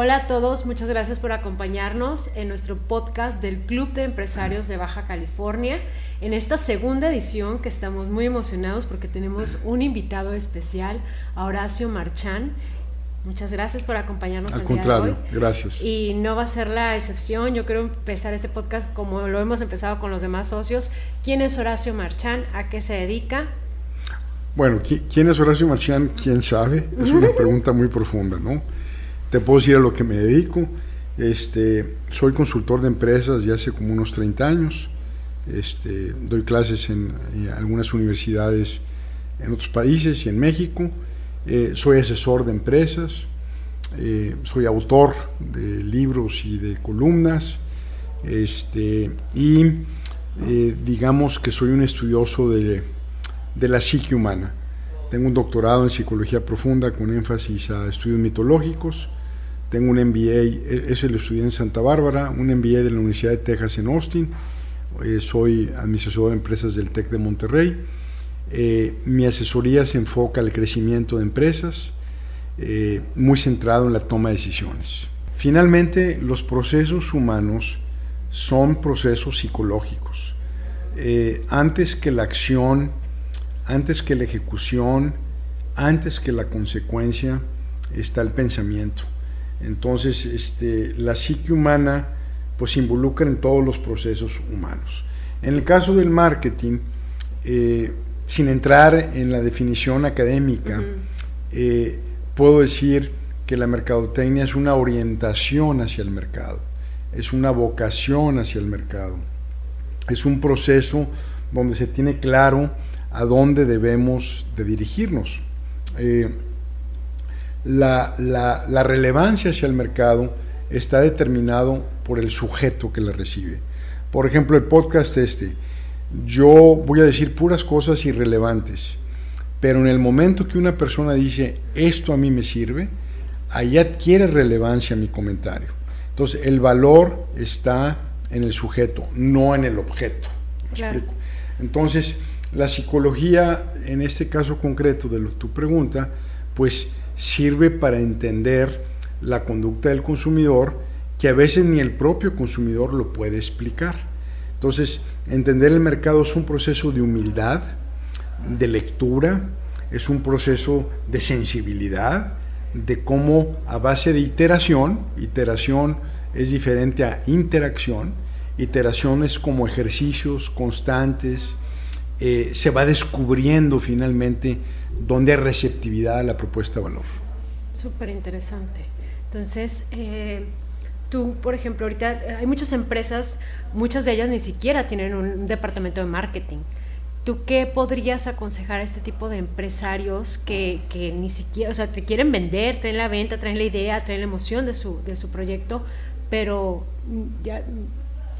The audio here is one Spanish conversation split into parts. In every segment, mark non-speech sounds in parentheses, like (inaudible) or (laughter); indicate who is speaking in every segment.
Speaker 1: Hola a todos, muchas gracias por acompañarnos en nuestro podcast del Club de Empresarios de Baja California. En esta segunda edición que estamos muy emocionados porque tenemos un invitado especial, a Horacio Marchán. Muchas gracias por acompañarnos.
Speaker 2: Al contrario, gracias.
Speaker 1: Y no va a ser la excepción. Yo quiero empezar este podcast como lo hemos empezado con los demás socios. ¿Quién es Horacio Marchán? ¿A qué se dedica?
Speaker 2: Bueno, ¿quién es Horacio Marchán? ¿Quién sabe? Es una (laughs) pregunta muy profunda, ¿no? Te puedo decir a lo que me dedico. Este, soy consultor de empresas ya hace como unos 30 años. Este, doy clases en, algunas universidades en otros países y en México. Eh, soy asesor de empresas. Eh, soy autor de libros y de columnas. Este, y eh, digamos que soy un estudioso de, de la psique humana. Tengo un doctorado en psicología profunda con énfasis a estudios mitológicos tengo un MBA, eso lo estudié en Santa Bárbara, un MBA de la Universidad de Texas en Austin. Eh, soy administrador de empresas del TEC de Monterrey. Eh, mi asesoría se enfoca al crecimiento de empresas, eh, muy centrado en la toma de decisiones. Finalmente, los procesos humanos son procesos psicológicos. antes que la acción, antes que la ejecución, antes que la consecuencia, está el pensamiento. Entonces, este, la psique humana pues involucra en todos los procesos humanos. En el caso del marketing, eh, sin entrar en la definición académica, eh, puedo decir que la mercadotecnia es una orientación hacia el mercado, es una vocación hacia el mercado, es un proceso donde se tiene claro a dónde debemos de dirigirnos. Eh, la, la, relevancia hacia el mercado está determinado por el sujeto que la recibe. Por ejemplo, el podcast este, yo voy a decir puras cosas irrelevantes, pero en el momento que una persona dice, esto a mí me sirve, ahí adquiere relevancia mi comentario. Entonces, el valor está en el sujeto, no en el objeto. Entonces, la psicología, en este caso concreto de tu pregunta, pues sirve para entender la conducta del consumidor que a veces ni el propio consumidor lo puede explicar. Entonces, entender el mercado es un proceso de humildad, de lectura, es un proceso de sensibilidad, de cómo a base de iteración, iteración es diferente a interacción, iteración es como ejercicios constantes, eh, se va descubriendo finalmente dónde hay receptividad a la propuesta de valor.
Speaker 1: Súper interesante. Entonces, eh, tú, por ejemplo, ahorita eh, hay muchas empresas, muchas de ellas ni siquiera tienen un departamento de marketing. ¿Tú qué podrías aconsejar a este tipo de empresarios que, que, ni siquiera, o sea, te quieren vender, traen la venta, traen la idea, traen la emoción de su, de su proyecto, pero ya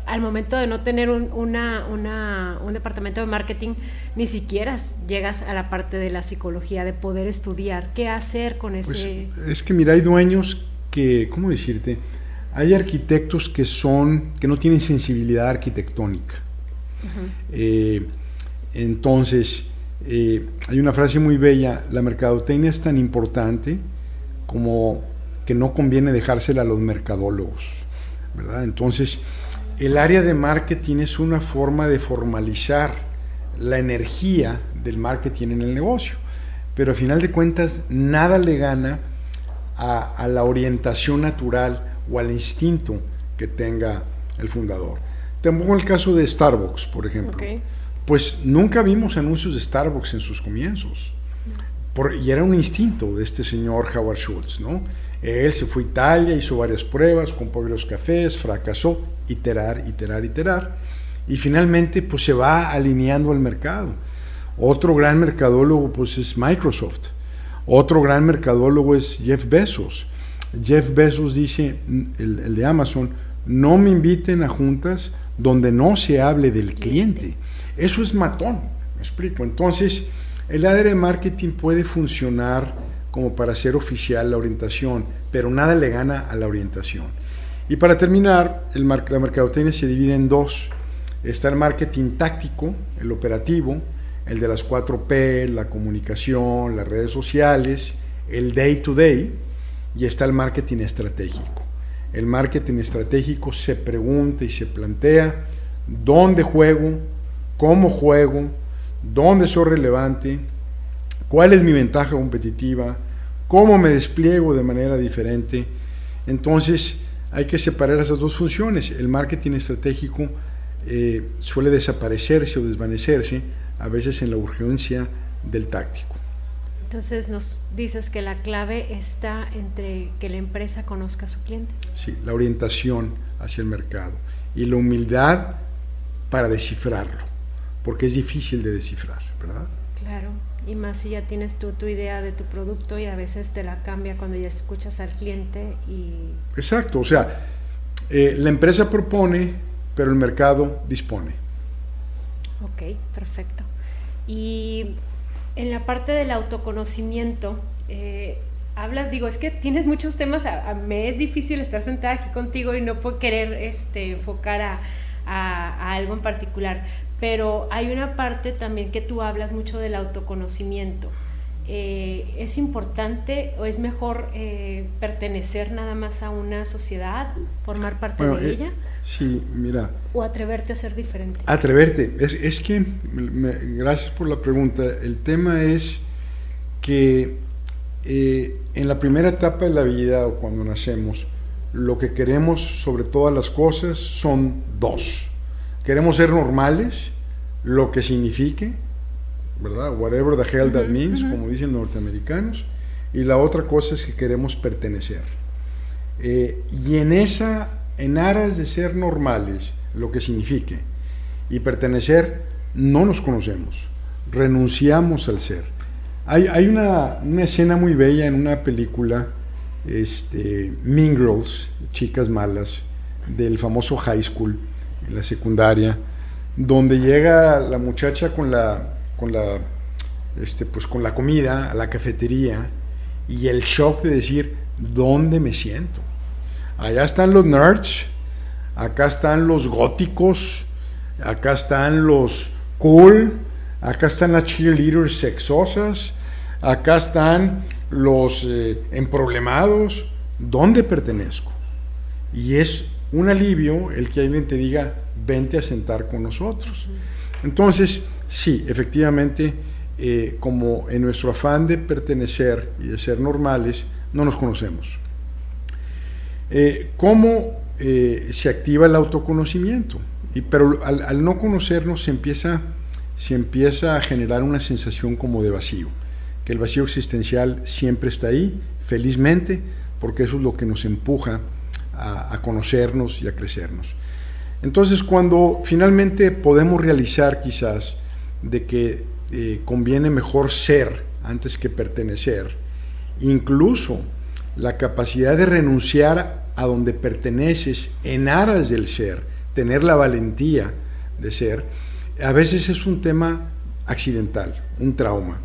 Speaker 1: al momento de no tener un, una, un departamento de marketing, ni siquiera llegas a la parte de la psicología, de poder estudiar. ¿Qué hacer con pues, ese...?
Speaker 2: es que mira, hay dueños que, ¿cómo decirte? Hay arquitectos que son, que no tienen sensibilidad arquitectónica. Eh, entonces, eh, hay una frase muy bella, la mercadotecnia es tan importante como que no conviene dejársela a los mercadólogos, ¿verdad? Entonces, el área de marketing es una forma de formalizar la energía del marketing en el negocio, pero a final de cuentas nada le gana a, la orientación natural o al instinto que tenga el fundador. Pongo el caso de Starbucks, por ejemplo. Pues nunca vimos anuncios de Starbucks en sus comienzos. y era un instinto de este señor Howard Schultz, ¿no? Él se fue a Italia, hizo varias pruebas, compró varios cafés, fracasó, iterar, iterar, iterar, y finalmente pues se va alineando al mercado. Otro gran mercadólogo pues es Microsoft. Otro gran mercadólogo es Jeff Bezos. Jeff Bezos dice, el, el de Amazon, no me inviten a juntas donde no se hable del cliente. Eso es matón, me explico. Entonces, el área de marketing puede funcionar como para hacer oficial la orientación, pero nada le gana a la orientación. Y para terminar, el la mercadotecnia se divide en dos. Está el marketing táctico, el operativo, el de las 4P, la comunicación, las redes sociales, el day to day, y está el marketing estratégico. El marketing estratégico se pregunta y se plantea dónde juego, cómo juego, dónde soy relevante, cuál es mi ventaja competitiva, cómo me despliego de manera diferente. Entonces hay que separar esas dos funciones. El marketing estratégico eh, suele desaparecerse o desvanecerse a veces en la urgencia del táctico.
Speaker 1: Entonces nos dices que la clave está entre que la empresa conozca a su cliente.
Speaker 2: Sí, la orientación hacia el mercado y la humildad para descifrarlo, porque es difícil de descifrar, ¿verdad?
Speaker 1: Claro, y más si ya tienes tú tu idea de tu producto y a veces te la cambia cuando ya escuchas al cliente y...
Speaker 2: Exacto, o sea, eh, la empresa propone, pero el mercado dispone.
Speaker 1: Ok, perfecto. Y en la parte del autoconocimiento, eh, hablas, digo, es que tienes muchos temas, me es difícil estar sentada aquí contigo y no puedo querer este, enfocar a, algo en particular, pero hay una parte también que tú hablas mucho del autoconocimiento. Eh, ¿Es importante o es mejor eh, pertenecer nada más a una sociedad, formar parte de ella?
Speaker 2: Sí, mira.
Speaker 1: O atreverte a ser diferente.
Speaker 2: Atreverte. Es, es que, gracias por la pregunta. El tema es que eh, en la primera etapa de la vida o cuando nacemos, lo que queremos sobre todas las cosas son dos. Queremos ser normales, lo que signifique, ¿verdad? Whatever the hell that means, como dicen los norteamericanos. Y la otra cosa es que queremos pertenecer. Eh, y en esa en aras de ser normales, lo que signifique, y pertenecer, no nos conocemos, renunciamos al ser. Hay, una, escena muy bella en una película, este, Mean Girls, Chicas Malas, del famoso high school, la secundaria, donde llega la muchacha con la, con la, este, pues con la comida a la cafetería y el shock de decir, ¿dónde me siento? Allá están los nerds, acá están los góticos, acá están los cool, acá están las cheerleaders sexosas, acá están los eh, emproblemados. ¿Dónde pertenezco? Y es un alivio el que alguien te diga, vente a sentar con nosotros. Entonces, sí, efectivamente, eh, como en nuestro afán de pertenecer y de ser normales, no nos conocemos. Eh, ¿Cómo eh, se activa el autoconocimiento? Y, pero al, no conocernos se empieza, se empieza a generar una sensación como de vacío, que el vacío existencial siempre está ahí, felizmente, porque eso es lo que nos empuja a, conocernos y a crecernos. Entonces, cuando finalmente podemos realizar quizás de que eh, conviene mejor ser antes que pertenecer, incluso la capacidad de renunciar a donde perteneces en aras del ser, tener la valentía de ser, a veces es un tema accidental, un trauma.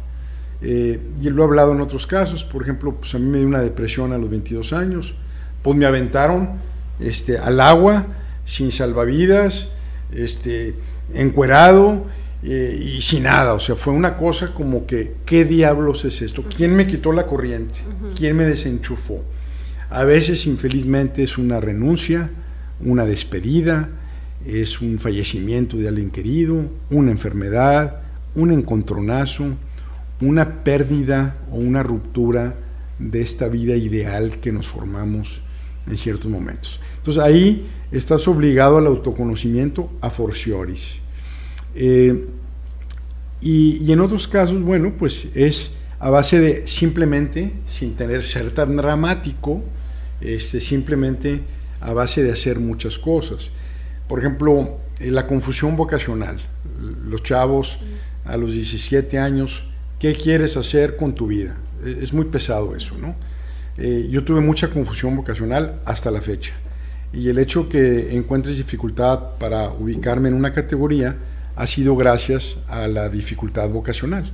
Speaker 2: Eh, y lo he hablado en otros casos, por ejemplo, pues a mí me dio una depresión a los 22 años, pues me aventaron este, al agua sin salvavidas, este, encuerado eh, y sin nada, o sea, fue una cosa como que, ¿qué diablos es esto? ¿Quién me quitó la corriente? ¿Quién me desenchufó? A veces, infelizmente, es una renuncia, una despedida, es un fallecimiento de alguien querido, una enfermedad, un encontronazo, una pérdida o una ruptura de esta vida ideal que nos formamos en ciertos momentos. Entonces ahí estás obligado al autoconocimiento a forcioris. Eh, y, en otros casos, bueno, pues es a base de simplemente, sin tener ser tan dramático, este, simplemente a base de hacer muchas cosas. Por ejemplo, eh, la confusión vocacional. Los chavos a los 17 años, ¿qué quieres hacer con tu vida? E, es muy pesado eso, ¿no? Eh, yo tuve mucha confusión vocacional hasta la fecha. Y el hecho que encuentres dificultad para ubicarme en una categoría, ha sido gracias a la dificultad vocacional,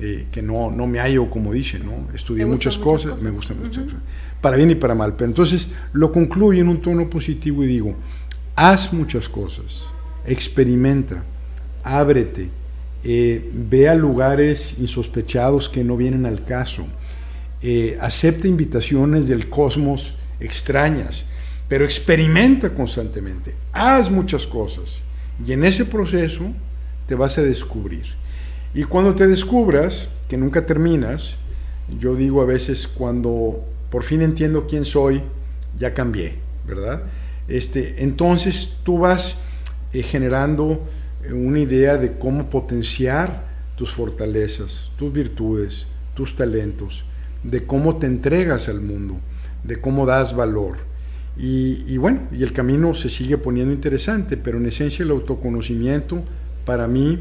Speaker 2: eh, que no, no me hallo como dice, ¿no? Estudié muchas cosas, me gustan muchas cosas, para bien y para mal. Pero entonces lo concluyo en un tono positivo y digo, haz muchas cosas, experimenta, ábrete, eh, ve a lugares insospechados que no vienen al caso, eh, acepta invitaciones del cosmos extrañas, pero experimenta constantemente, haz muchas cosas y en ese proceso te vas a descubrir. Y cuando te descubras, que nunca terminas, yo digo a veces cuando por fin entiendo quién soy, ya cambié, ¿verdad? Este, entonces tú vas eh, generando eh, una idea de cómo potenciar tus fortalezas, tus virtudes, tus talentos, de cómo te entregas al mundo, de cómo das valor. Y, bueno, y el camino se sigue poniendo interesante, pero en esencia el autoconocimiento para mí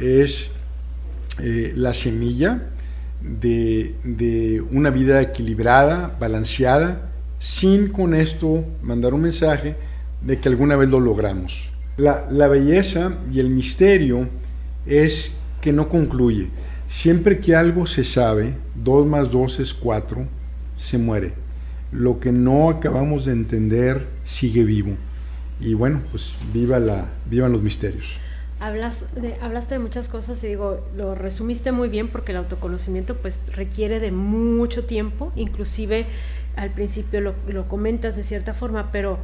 Speaker 2: es eh, la semilla de, de, una vida equilibrada, balanceada, sin con esto mandar un mensaje de que alguna vez lo logramos. La, la belleza y el misterio es que no concluye. Siempre que algo se sabe, 2 más 2 es 4, se muere. Lo que no acabamos de entender sigue vivo. Y bueno, pues viva la, vivan los misterios.
Speaker 1: Hablas de, hablaste de muchas cosas y digo, lo resumiste muy bien porque el autoconocimiento pues requiere de mucho tiempo, inclusive al principio lo, lo comentas de cierta forma, pero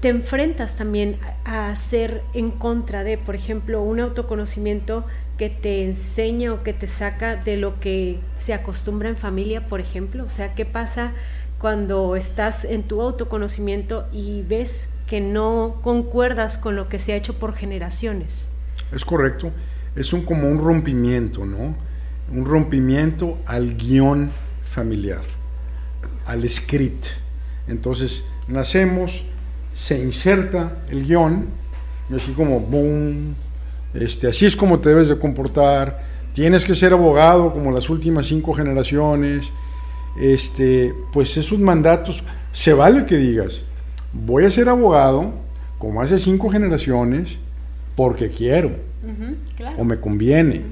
Speaker 1: te enfrentas también a hacer en contra de, por ejemplo, un autoconocimiento que te enseña o que te saca de lo que se acostumbra en familia, por ejemplo? O sea, ¿qué pasa cuando estás en tu autoconocimiento y ves que no concuerdas con lo que se ha hecho por generaciones?
Speaker 2: Es correcto, es un, como un rompimiento, ¿no? Un rompimiento al guion familiar, al script. Entonces, nacemos, se inserta el guion, y así como boom, este, así es como te debes de comportar, tienes que ser abogado como las últimas cinco generaciones, este, pues esos mandatos, se vale que digas, voy a ser abogado como hace cinco generaciones porque quiero o me conviene.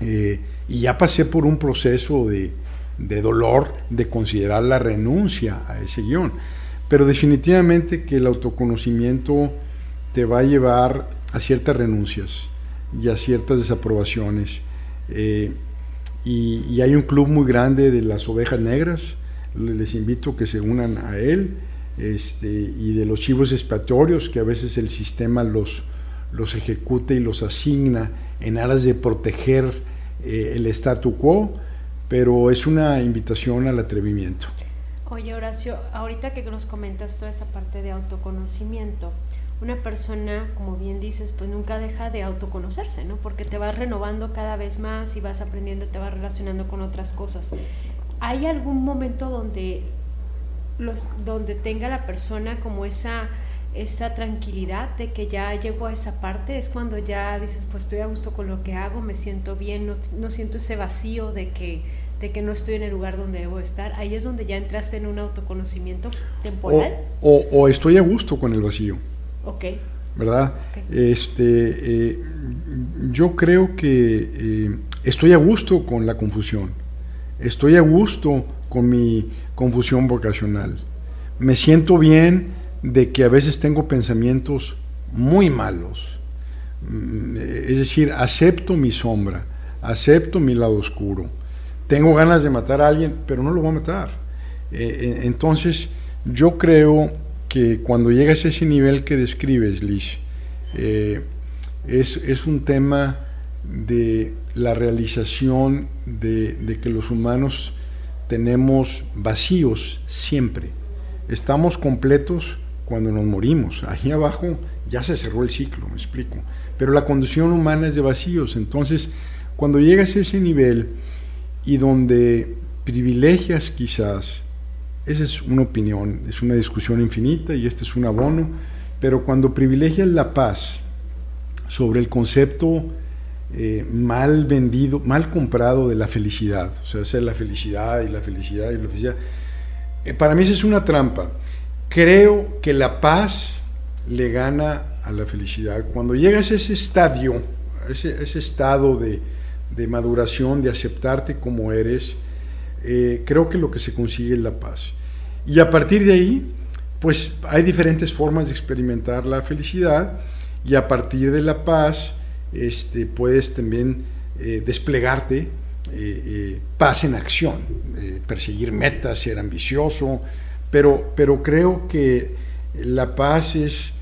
Speaker 2: Eh, y ya pasé por un proceso de, de dolor de considerar la renuncia a ese guion. Pero definitivamente que el autoconocimiento te va a llevar a ciertas renuncias y a ciertas desaprobaciones. Eh, y, hay un club muy grande de las ovejas negras, les invito a que se unan a él, este, y de los chivos expiatorios, que a veces el sistema los, los ejecuta y los asigna en aras de proteger eh, el statu quo, pero es una invitación al atrevimiento.
Speaker 1: Oye Horacio, ahorita que nos comentas toda esta parte de autoconocimiento, una persona, como bien dices, pues nunca deja de autoconocerse, ¿no? Porque te vas renovando cada vez más y vas aprendiendo, te vas relacionando con otras cosas. ¿Hay algún momento donde, los, donde tenga la persona como esa, esa tranquilidad de que ya llegó a esa parte? Es cuando ya dices, pues estoy a gusto con lo que hago, me siento bien, no, no siento ese vacío de que, de que no estoy en el lugar donde debo estar. Ahí es donde ya entraste en un autoconocimiento temporal.
Speaker 2: o, o estoy a gusto con el vacío.
Speaker 1: Ok.
Speaker 2: ¿Verdad? Este, eh, yo creo que eh, estoy a gusto con la confusión. Estoy a gusto con mi confusión vocacional. Me siento bien de que a veces tengo pensamientos muy malos. Mm, es decir, acepto mi sombra, acepto mi lado oscuro. Tengo ganas de matar a alguien, pero no lo voy a matar. Eh, entonces, yo creo que cuando llegas a ese nivel que describes, Liz, eh, es, un tema de la realización de, que los humanos tenemos vacíos siempre. Estamos completos cuando nos morimos. Ahí abajo ya se cerró el ciclo, me explico. Pero la condición humana es de vacíos. Entonces, cuando llegas a ese nivel y donde privilegias quizás esa es una opinión, es una discusión infinita y este es un abono, pero cuando privilegias la paz sobre el concepto eh, mal vendido, mal comprado de la felicidad, o sea, hacer la felicidad y la felicidad y la felicidad, eh, para mí esa es una trampa. Creo que la paz le gana a la felicidad. Cuando llegas a ese estadio, ese, ese estado de, de maduración, de aceptarte como eres, eh, creo que lo que se consigue es la paz. Y a partir de ahí, pues hay diferentes formas de experimentar la felicidad y a partir de la paz este, puedes también eh, desplegarte eh, paz en acción, perseguir metas, ser ambicioso, pero, pero creo que la paz es,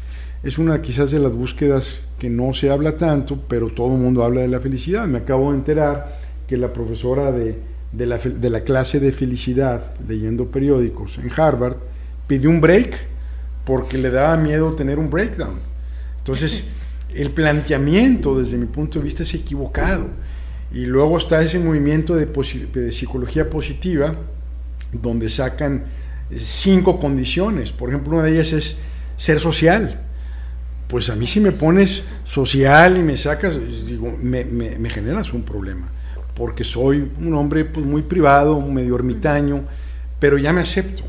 Speaker 2: es una quizás de las búsquedas que no se habla tanto, pero todo el mundo habla de la felicidad. Me acabo de enterar que la profesora de, de, la, de la clase de felicidad, leyendo periódicos en Harvard, pidió un break porque le daba miedo tener un breakdown. Entonces, (laughs) el planteamiento desde mi punto de vista es equivocado. Y luego está ese movimiento de, de psicología positiva, donde sacan cinco condiciones. Por ejemplo, una de ellas es ser social. Pues a mí si me pones social y me sacas, digo, me, me, generas un problema, porque soy un hombre pues, muy privado, medio ermitaño, pero ya me acepto.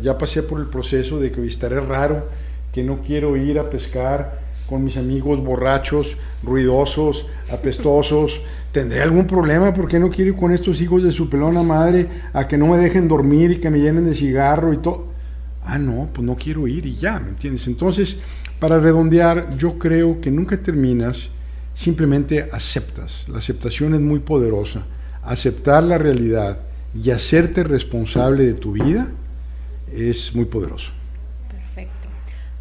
Speaker 2: Ya, pasé por el proceso de que estaré raro, que no quiero ir a pescar con mis amigos borrachos, ruidosos, (laughs) apestosos. ¿Tendré algún problema? ¿Por qué no quiero ir con estos hijos de su pelona madre a que no me dejen dormir y que me llenen de cigarro y todo? Ah, no, pues no quiero ir y ya, ¿me entiendes? Entonces, para redondear, yo creo que nunca terminas, simplemente aceptas. La aceptación es muy poderosa. Aceptar la realidad y hacerte responsable de tu vida es muy poderoso.
Speaker 1: Perfecto.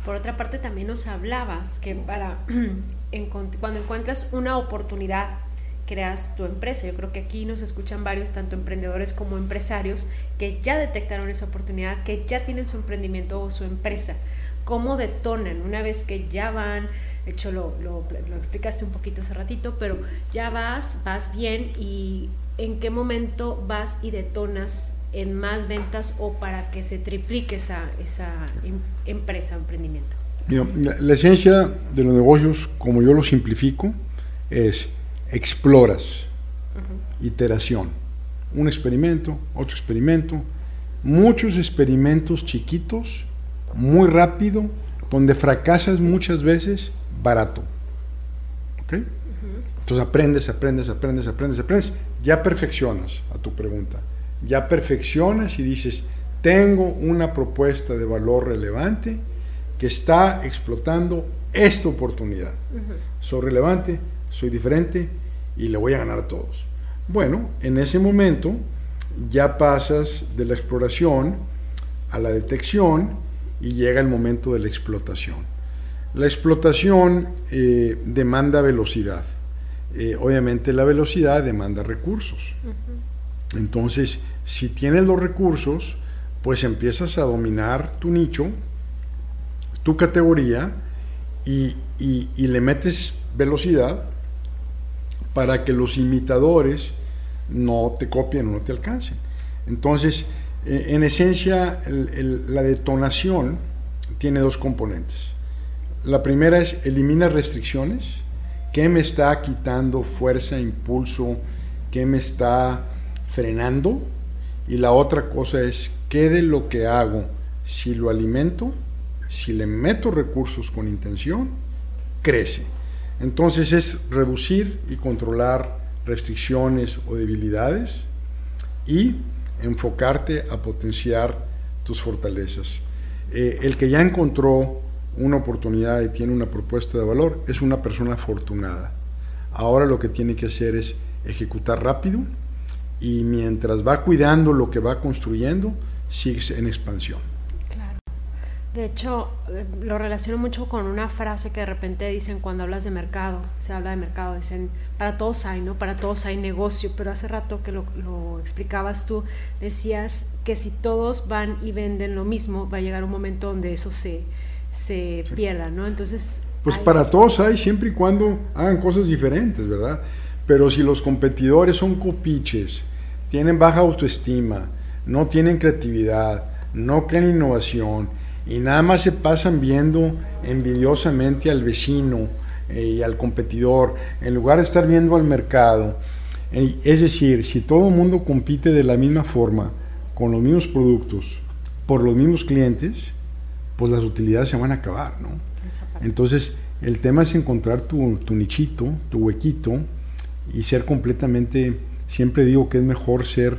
Speaker 1: Por otra parte, también nos hablabas que para (clears throat) cuando encuentras una oportunidad, creas tu empresa. Yo creo que aquí nos escuchan varios, tanto emprendedores como empresarios, que ya detectaron esa oportunidad, que ya tienen su emprendimiento o su empresa. ¿Cómo detonan una vez que ya van? De hecho, lo, lo, lo explicaste un poquito hace ratito, pero ya vas, vas bien y en qué momento vas y detonas en más ventas o para que se triplique esa, esa em, empresa, emprendimiento?
Speaker 2: la, esencia de los negocios, como yo lo simplifico, es exploras, iteración, un experimento, otro experimento, muchos experimentos chiquitos, muy rápido, donde fracasas muchas veces, barato. Entonces aprendes, aprendes, aprendes, aprendes, aprendes, ya perfeccionas a tu pregunta ya perfeccionas y dices, tengo una propuesta de valor relevante que está explotando esta oportunidad. Soy relevante, soy diferente y le voy a ganar a todos. Bueno, en ese momento ya pasas de la exploración a la detección y llega el momento de la explotación. La explotación eh, demanda velocidad. Eh, obviamente la velocidad demanda recursos. Entonces, si tienes los recursos, pues empiezas a dominar tu nicho, tu categoría y, le metes velocidad para que los imitadores no te copien o no te alcancen. Entonces, e, en esencia, la detonación tiene dos componentes. La primera es elimina restricciones. ¿Qué me está quitando fuerza, impulso? ¿Qué me está frenando? Y la otra cosa es, ¿qué de lo que hago, si lo alimento, si le meto recursos con intención, crece? Entonces es reducir y controlar restricciones o debilidades y enfocarte a potenciar tus fortalezas. Eh, el que ya encontró una oportunidad y tiene una propuesta de valor es una persona afortunada. Ahora lo que tiene que hacer es ejecutar rápido, y mientras va cuidando lo que va construyendo, sigue en expansión.
Speaker 1: Claro. De hecho, eh, lo relaciono mucho con una frase que de repente dicen cuando hablas de mercado, se habla de mercado, dicen, para todos hay, ¿no? Para todos hay negocio, pero hace rato que lo, explicabas tú, decías que si todos van y venden lo mismo, va a llegar un momento donde eso se, se pierda, ¿no? Entonces...
Speaker 2: Pues para todos hay, siempre y cuando hagan cosas diferentes, ¿verdad? Pero si los competidores son copiches, tienen baja autoestima, no tienen creatividad, no creen innovación y nada más se pasan viendo envidiosamente al vecino eh, y al competidor en lugar de estar viendo al mercado. Eh, es decir, si todo el mundo compite de la misma forma, con los mismos productos, por los mismos clientes, pues las utilidades se van a acabar, ¿no? Entonces, el tema es encontrar tu, tu nichito, tu huequito y ser completamente siempre digo que es mejor ser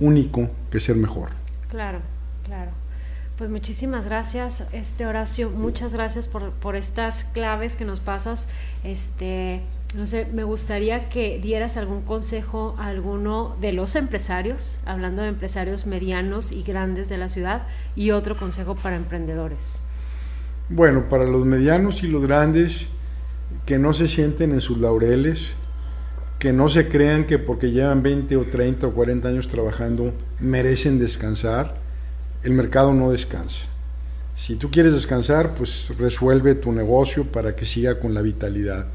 Speaker 2: único que ser mejor.
Speaker 1: Claro, claro. Pues muchísimas gracias, este Horacio, muchas gracias por, por estas claves que nos pasas. Este, No sé, me gustaría que dieras algún consejo a alguno de los empresarios, hablando de empresarios medianos y grandes de la ciudad, y otro consejo para emprendedores.
Speaker 2: Bueno, para los medianos y los grandes, que no se sienten en sus laureles, que no se crean que porque llevan 20 o 30 o 40 años trabajando merecen descansar, el mercado no descansa. Si tú quieres descansar, pues resuelve tu negocio para que siga con la vitalidad.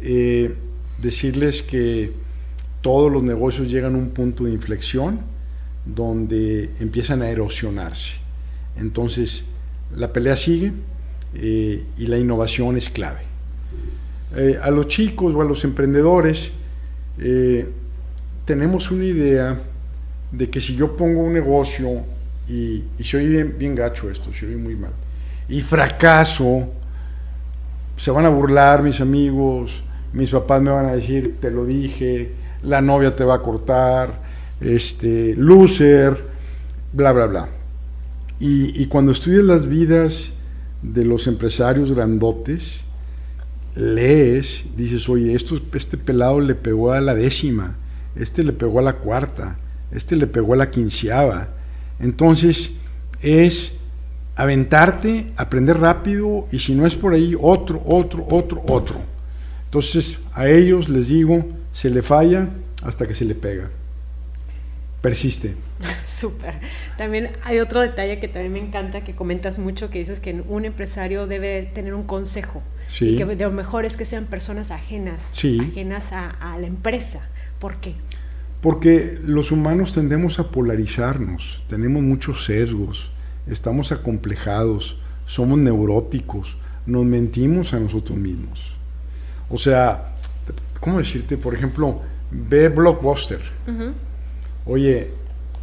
Speaker 2: Eh, decirles que todos los negocios llegan a un punto de inflexión donde empiezan a erosionarse. Entonces, la pelea sigue eh, y la innovación es clave. Eh, a los chicos o a los emprendedores, tenemos una idea de que si yo pongo un negocio y, y se oye bien, gacho esto, se oye muy mal, y fracaso, se van a burlar mis amigos, mis papás me van a decir, te lo dije, la novia te va a cortar, este, loser, bla, bla, bla. Y, y cuando estudias las vidas de los empresarios grandotes, lees, dices, oye, esto, este pelado le pegó a la décima, este le pegó a la cuarta, este le pegó a la quinceava. Entonces es aventarte, aprender rápido y si no es por ahí, otro, otro, otro, otro. Entonces a ellos les digo, se le falla hasta que se le pega. Persiste. (laughs)
Speaker 1: Súper. También hay otro detalle que también me encanta, que comentas mucho, que dices que un empresario debe tener un consejo.
Speaker 2: Sí.
Speaker 1: Y que lo mejor es que sean personas ajenas,
Speaker 2: Sí.
Speaker 1: ajenas a, a la empresa. ¿Por qué?
Speaker 2: Porque los humanos tendemos a polarizarnos, tenemos muchos sesgos, estamos acomplejados, somos neuróticos, nos mentimos a nosotros mismos. O sea, ¿cómo decirte? Por ejemplo, ve Blockbuster. Oye,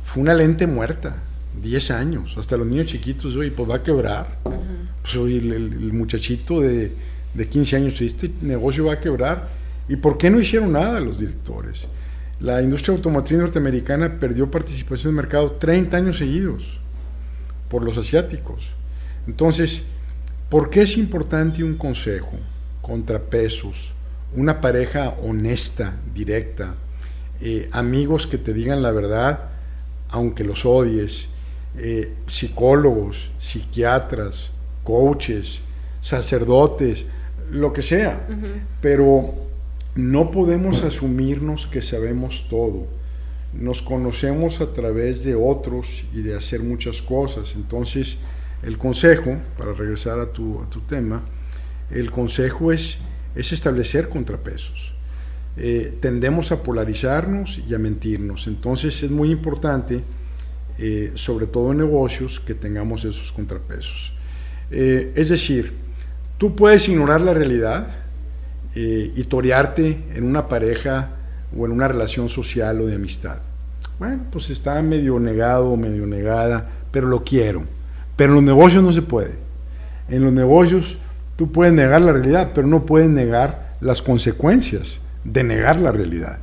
Speaker 2: fue una lente muerta, 10 años, hasta los niños chiquitos, oye, pues va a quebrar. Pues oye, el muchachito de, de 15 años, este negocio va a quebrar. ¿Y por qué no hicieron nada los directores? La industria automotriz norteamericana perdió participación en el mercado 30 años seguidos por los asiáticos. Entonces, ¿por qué es importante un consejo, contrapesos, una pareja honesta, directa, eh, amigos que te digan la verdad, aunque los odies, eh, psicólogos, psiquiatras, coaches, sacerdotes, lo que sea, pero no podemos asumirnos que sabemos todo. Nos conocemos a través de otros y de hacer muchas cosas. Entonces, el consejo, para regresar a tu, a tu tema, el consejo es, es establecer contrapesos. Eh, tendemos a polarizarnos y a mentirnos. Entonces, es muy importante, eh, sobre todo en negocios, que tengamos esos contrapesos. Eh, es decir, tú puedes ignorar la realidad, y torearte en una pareja o en una relación social o de amistad. Bueno, pues está medio negado o medio negada, pero lo quiero. Pero en los negocios no se puede. En los negocios tú puedes negar la realidad, pero no puedes negar las consecuencias de negar la realidad.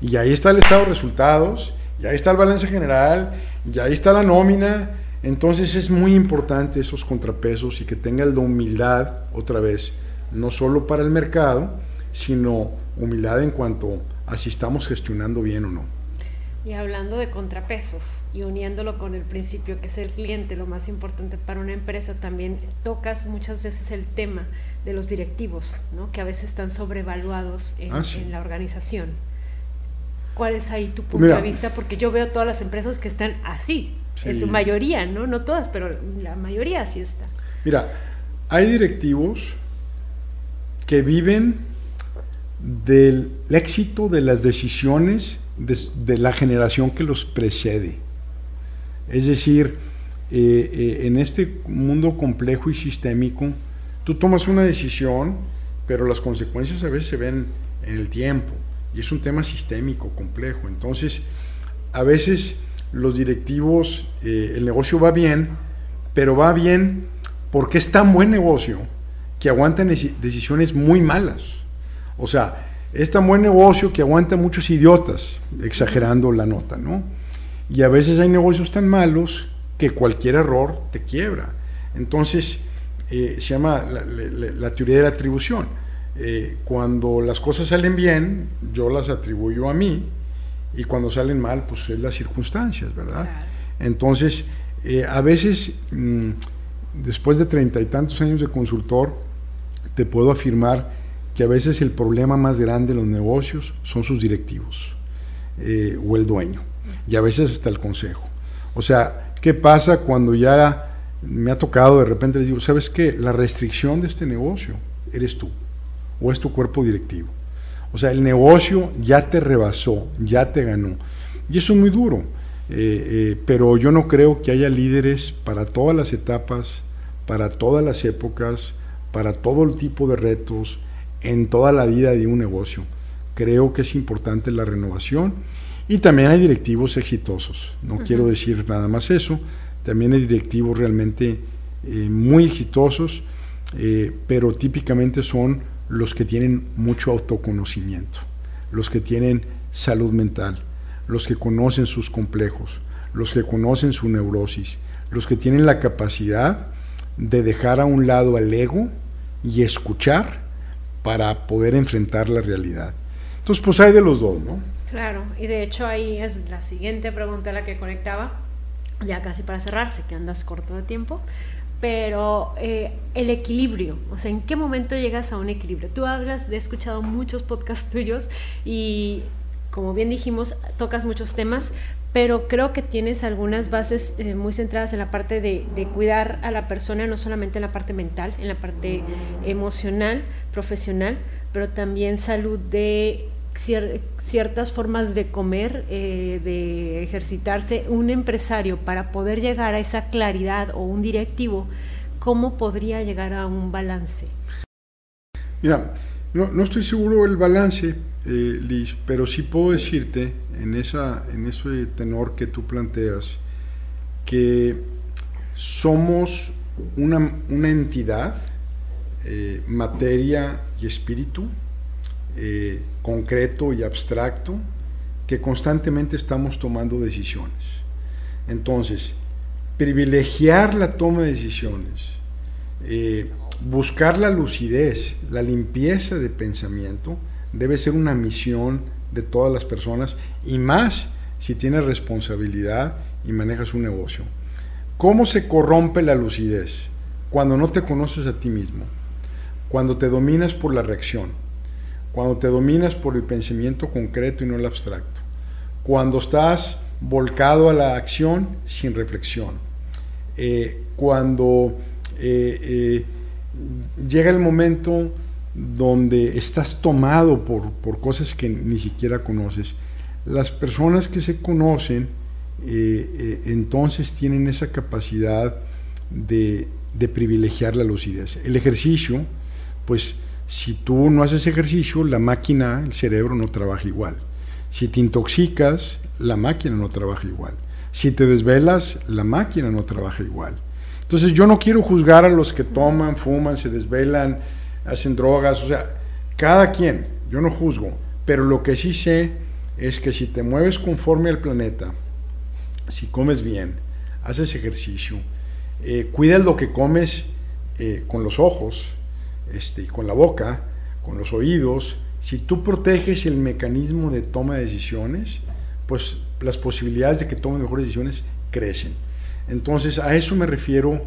Speaker 2: Y ahí está el estado de resultados, y ahí está el balance general, y ahí está la nómina. Entonces es muy importante esos contrapesos y que tengas la humildad, otra vez, no solo para el mercado, sino humildad en cuanto a si estamos gestionando bien o no.
Speaker 1: Y hablando de contrapesos y uniéndolo con el principio que es el cliente, lo más importante para una empresa, también tocas muchas veces el tema de los directivos, ¿no? que a veces están sobrevaluados en,
Speaker 2: Ah, sí.
Speaker 1: en la organización. ¿Cuál es ahí tu punto
Speaker 2: Mira.
Speaker 1: de vista? Porque yo veo todas las empresas que están así, en
Speaker 2: Sí.
Speaker 1: su mayoría, ¿no? No todas, pero la mayoría así está.
Speaker 2: Mira, hay directivos que viven del éxito de las decisiones de, la generación que los precede. Es decir, eh, eh, en este mundo complejo y sistémico, tú tomas una decisión, pero las consecuencias a veces se ven en el tiempo. Y es un tema sistémico, complejo. Entonces, a veces los directivos, eh, el negocio va bien, pero va bien porque es tan buen negocio que aguantan deci- decisiones muy malas. O sea, es tan buen negocio que aguanta muchos idiotas, exagerando la nota, ¿no? Y a veces hay negocios tan malos que cualquier error te quiebra. Entonces, eh, se llama la, la- la teoría de la atribución. Eh, cuando las cosas salen bien, yo las atribuyo a mí y cuando salen mal, pues es las circunstancias, ¿verdad? Entonces, eh, a veces, mm, después de treinta y tantos años de consultor, te puedo afirmar que a veces el problema más grande de los negocios son sus directivos eh, o el dueño, y a veces hasta el consejo. O sea, ¿qué pasa cuando ya me ha tocado de repente les digo, ¿sabes qué? La restricción de este negocio eres tú o es tu cuerpo directivo. O sea, el negocio ya te rebasó, ya te ganó. Y eso es muy duro. Eh, eh, pero yo no creo que haya líderes para todas las etapas, para todas las épocas, para todo el tipo de retos, en toda la vida de un negocio. Creo que es importante la renovación y también hay directivos exitosos. No quiero decir nada más eso. También hay directivos realmente eh, muy exitosos, pero típicamente son los que tienen mucho autoconocimiento, los que tienen salud mental, los que conocen sus complejos, los que conocen su neurosis, los que tienen la capacidad de dejar a un lado al ego y escuchar para poder enfrentar la realidad. Entonces, pues hay de los dos, ¿no?
Speaker 1: Claro, y de hecho ahí es la siguiente pregunta a la que conectaba, ya casi para cerrarse, que andas corto de tiempo pero eh, el equilibrio, o sea, ¿en qué momento llegas a un equilibrio? Tú hablas, he escuchado muchos podcasts (laughs) tuyos y, como bien dijimos, tocas muchos temas, pero creo que tienes algunas bases eh, muy centradas en la parte de, cuidar a la persona, no solamente en la parte mental, en la parte emocional, profesional, pero también salud de ciertas formas de comer, eh, de ejercitarse, un empresario para poder llegar a esa claridad o un directivo, ¿cómo podría llegar a un balance?
Speaker 2: Mira, no, estoy seguro del balance, eh, Liz, pero sí puedo decirte en, esa, en ese tenor que tú planteas que somos una, entidad, eh, materia y espíritu, eh, concreto y abstracto que constantemente estamos tomando decisiones. Entonces, privilegiar la toma de decisiones, buscar la lucidez, la limpieza de pensamiento, debe ser una misión de todas las personas y más si tienes responsabilidad y manejas un negocio. ¿Cómo se corrompe la lucidez? Cuando no te conoces a ti mismo, cuando te dominas por la reacción cuando te dominas por el pensamiento concreto y no el abstracto, cuando estás volcado a la acción sin reflexión, eh, cuando eh, eh, llega el momento donde estás tomado por, por, cosas que ni siquiera conoces, las personas que se conocen entonces tienen esa capacidad de privilegiar la lucidez. El ejercicio, pues, si tú no haces ejercicio, la máquina, el cerebro no trabaja igual. Si te intoxicas, la máquina no trabaja igual. Si te desvelas, la máquina no trabaja igual. Entonces yo no quiero juzgar a los que toman, fuman, se desvelan, hacen drogas, o sea, cada quien, yo no juzgo, pero lo que sí sé es que si te mueves conforme al planeta, si comes bien, haces ejercicio, eh, cuidas lo que comes eh, con los ojos, este, con la boca, con los oídos, si tú proteges el mecanismo de toma de decisiones, pues las posibilidades de que tomen mejores decisiones crecen. Entonces, a eso me refiero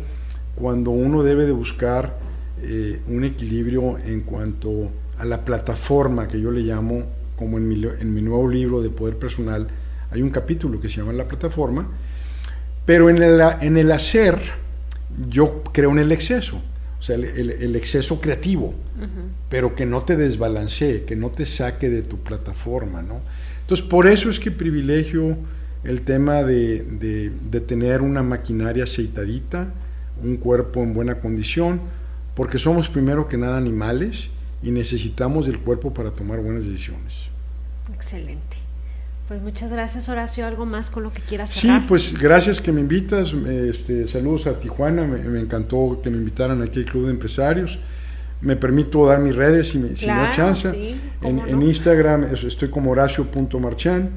Speaker 2: cuando uno debe de buscar eh, un equilibrio en cuanto a la plataforma que yo le llamo, como en mi, en mi nuevo libro de Poder Personal, hay un capítulo que se llama La plataforma, pero en el, en el hacer yo creo en el exceso. O sea, el, exceso creativo, pero que no te desbalancee, que no te saque de tu plataforma, ¿no? Entonces, por eso es que privilegio el tema de, tener una maquinaria aceitadita, un cuerpo en buena condición, porque somos primero que nada animales y necesitamos del cuerpo para tomar buenas decisiones.
Speaker 1: Excelente. Pues muchas gracias, Horacio. ¿Algo más con lo que quieras cerrar?
Speaker 2: Sí, pues gracias que me invitas. Este, saludos a Tijuana. Me, encantó que me invitaran aquí al Club de Empresarios. Me permito dar mis redes si me, da chance. en, Instagram estoy como horacio.marchan.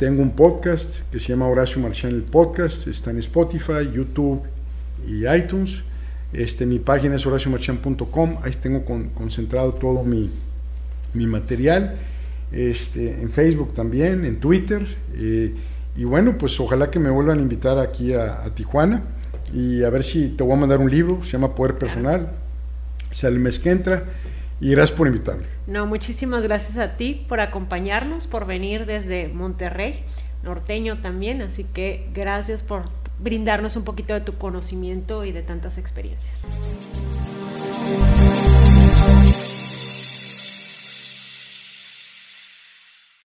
Speaker 2: Tengo un podcast que se llama Horacio Marchán el Podcast. Está en Spotify, YouTube y iTunes. Este, mi página es horaciomarchan.com, ahí tengo concentrado todo mi, mi material. Este, en Facebook también, en Twitter. Eh, y bueno, pues ojalá que me vuelvan a invitar aquí a, Tijuana y a ver si te voy a mandar un libro, se llama Poder Personal, sale el mes que entra y gracias por invitarme.
Speaker 1: No, muchísimas gracias a ti por acompañarnos, por venir desde Monterrey, norteño también, así que gracias por brindarnos un poquito de tu conocimiento y de tantas experiencias.